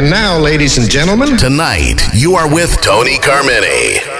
And now, ladies and gentlemen, Tonight, you are with Tony Carmine.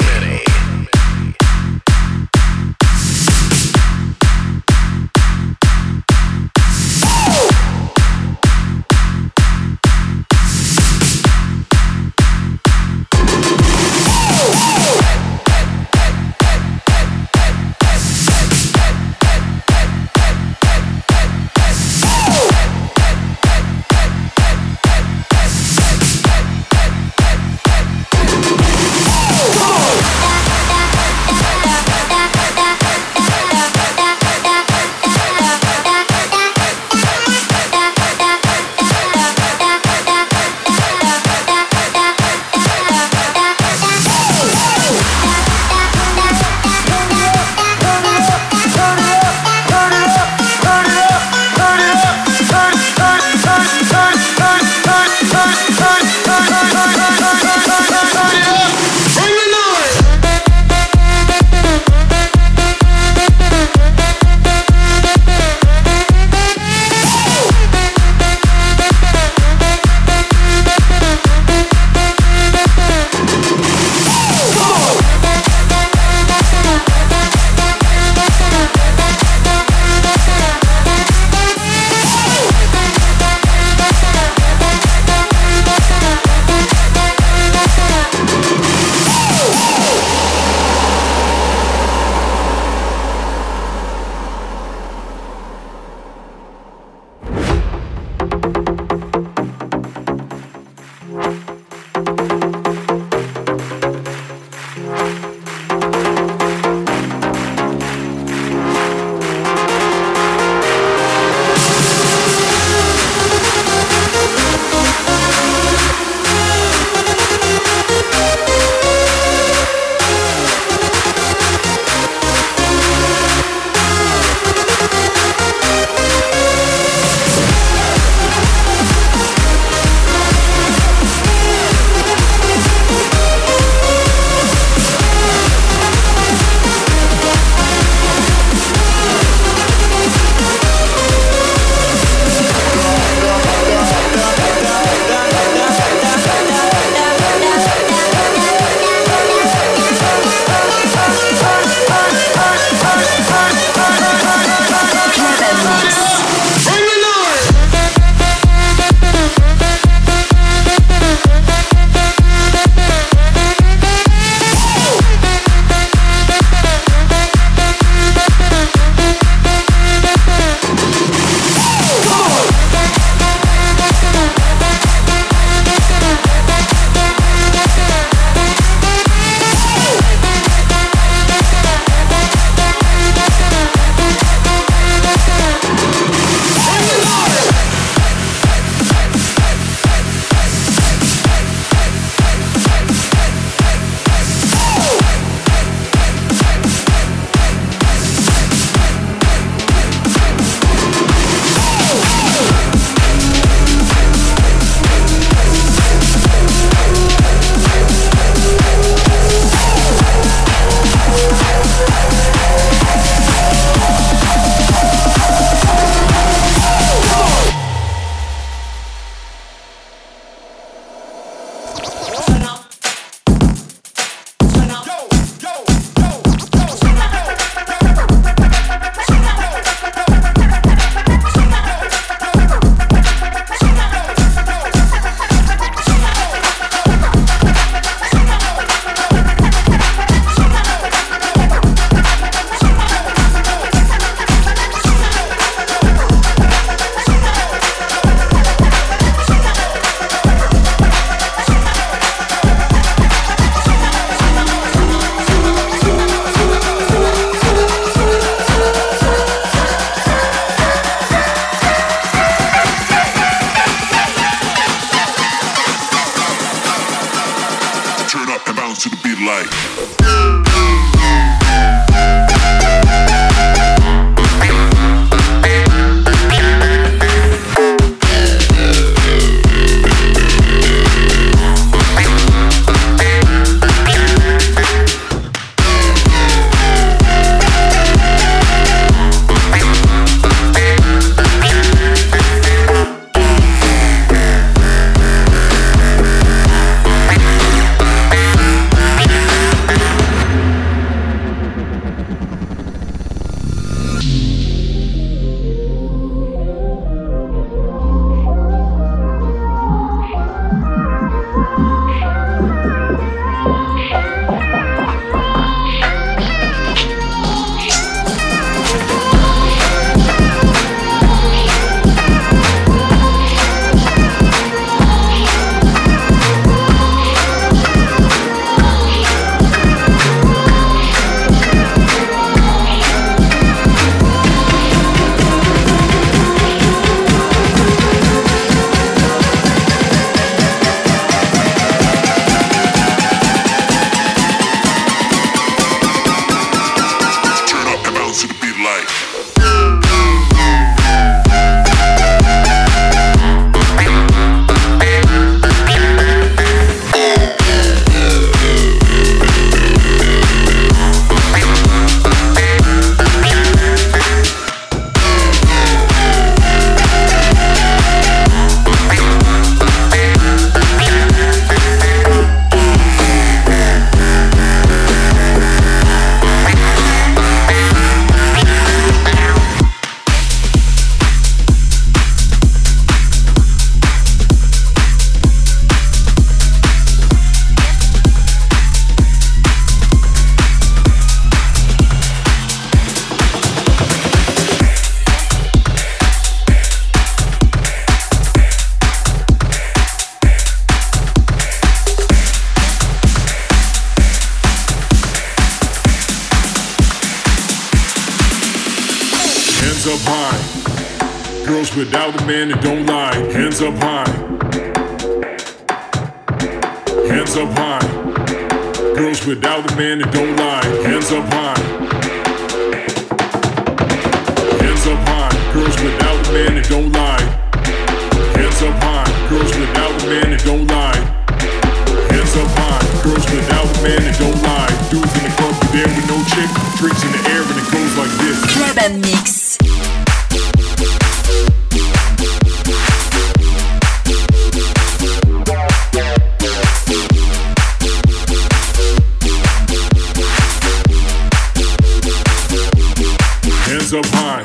Hands up high.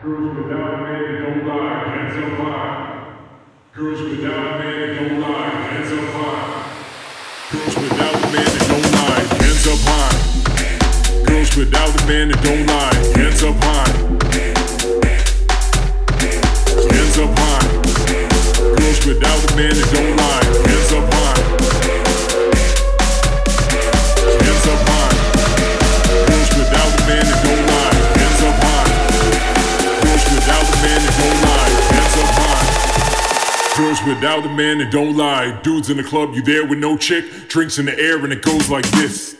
Girls without a man don't lie. Hands up high. Girls without a Without a man that don't lie. Dudes in the club, you there with no chick. Drinks in the air and it goes like this.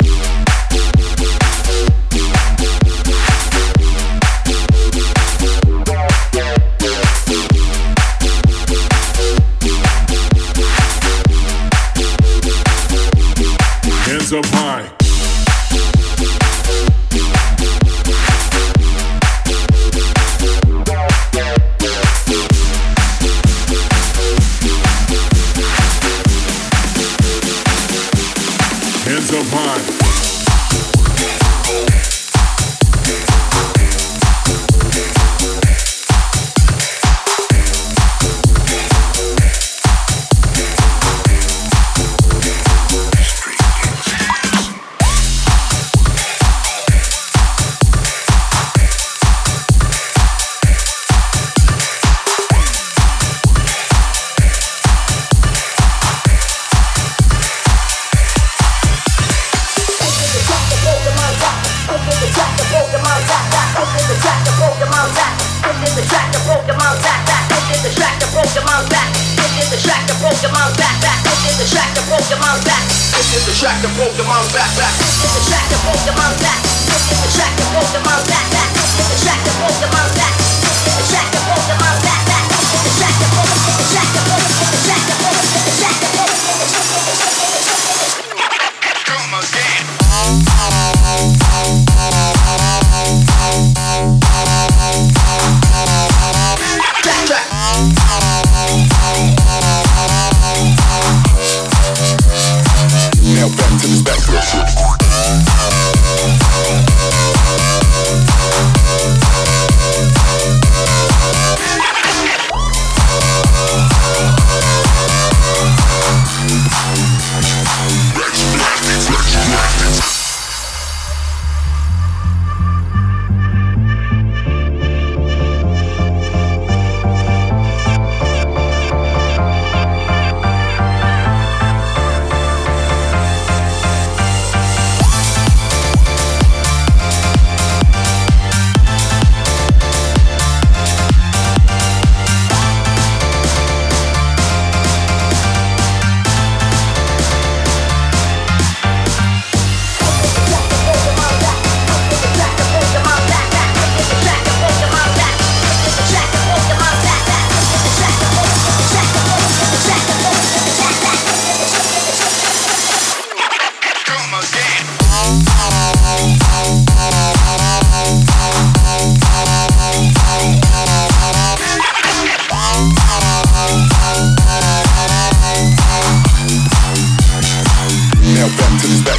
Now back. To the track that broke the mountain back. Real shit.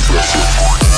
Progressive.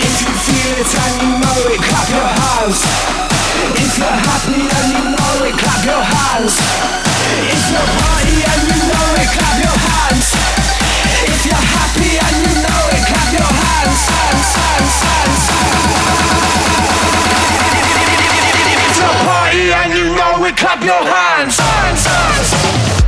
If you feel it and you know it, clap your hands. If you're happy and you know it, clap your hands. If you're party and you know it, clap your hands. If you're happy and you know it, clap your hands. Hands, hands, hands. If you're party and you know it, clap your hands. hands, hands.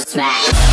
smash.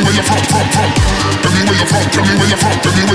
Tell me where you're from, from, from. Tell me where you're from, tell me where you're from, tell me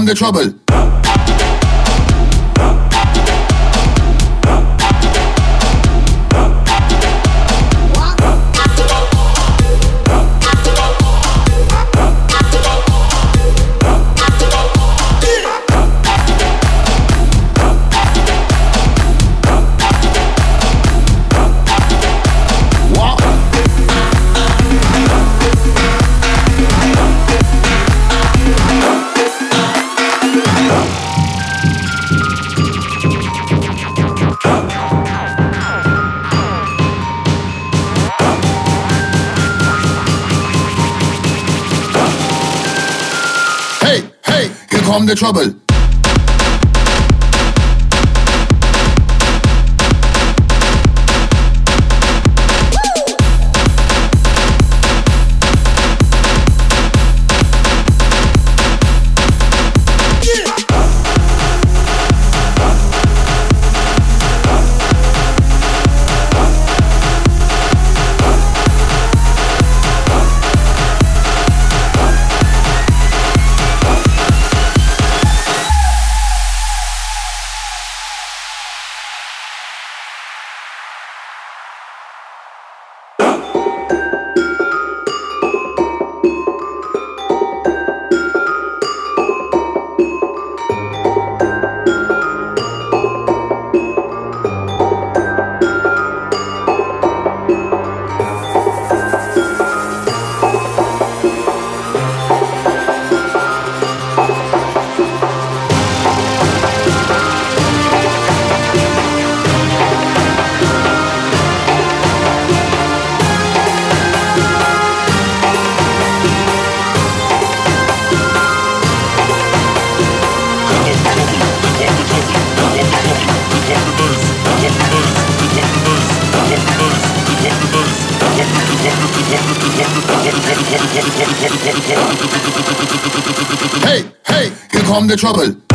here the trouble. Come the trouble. The trouble.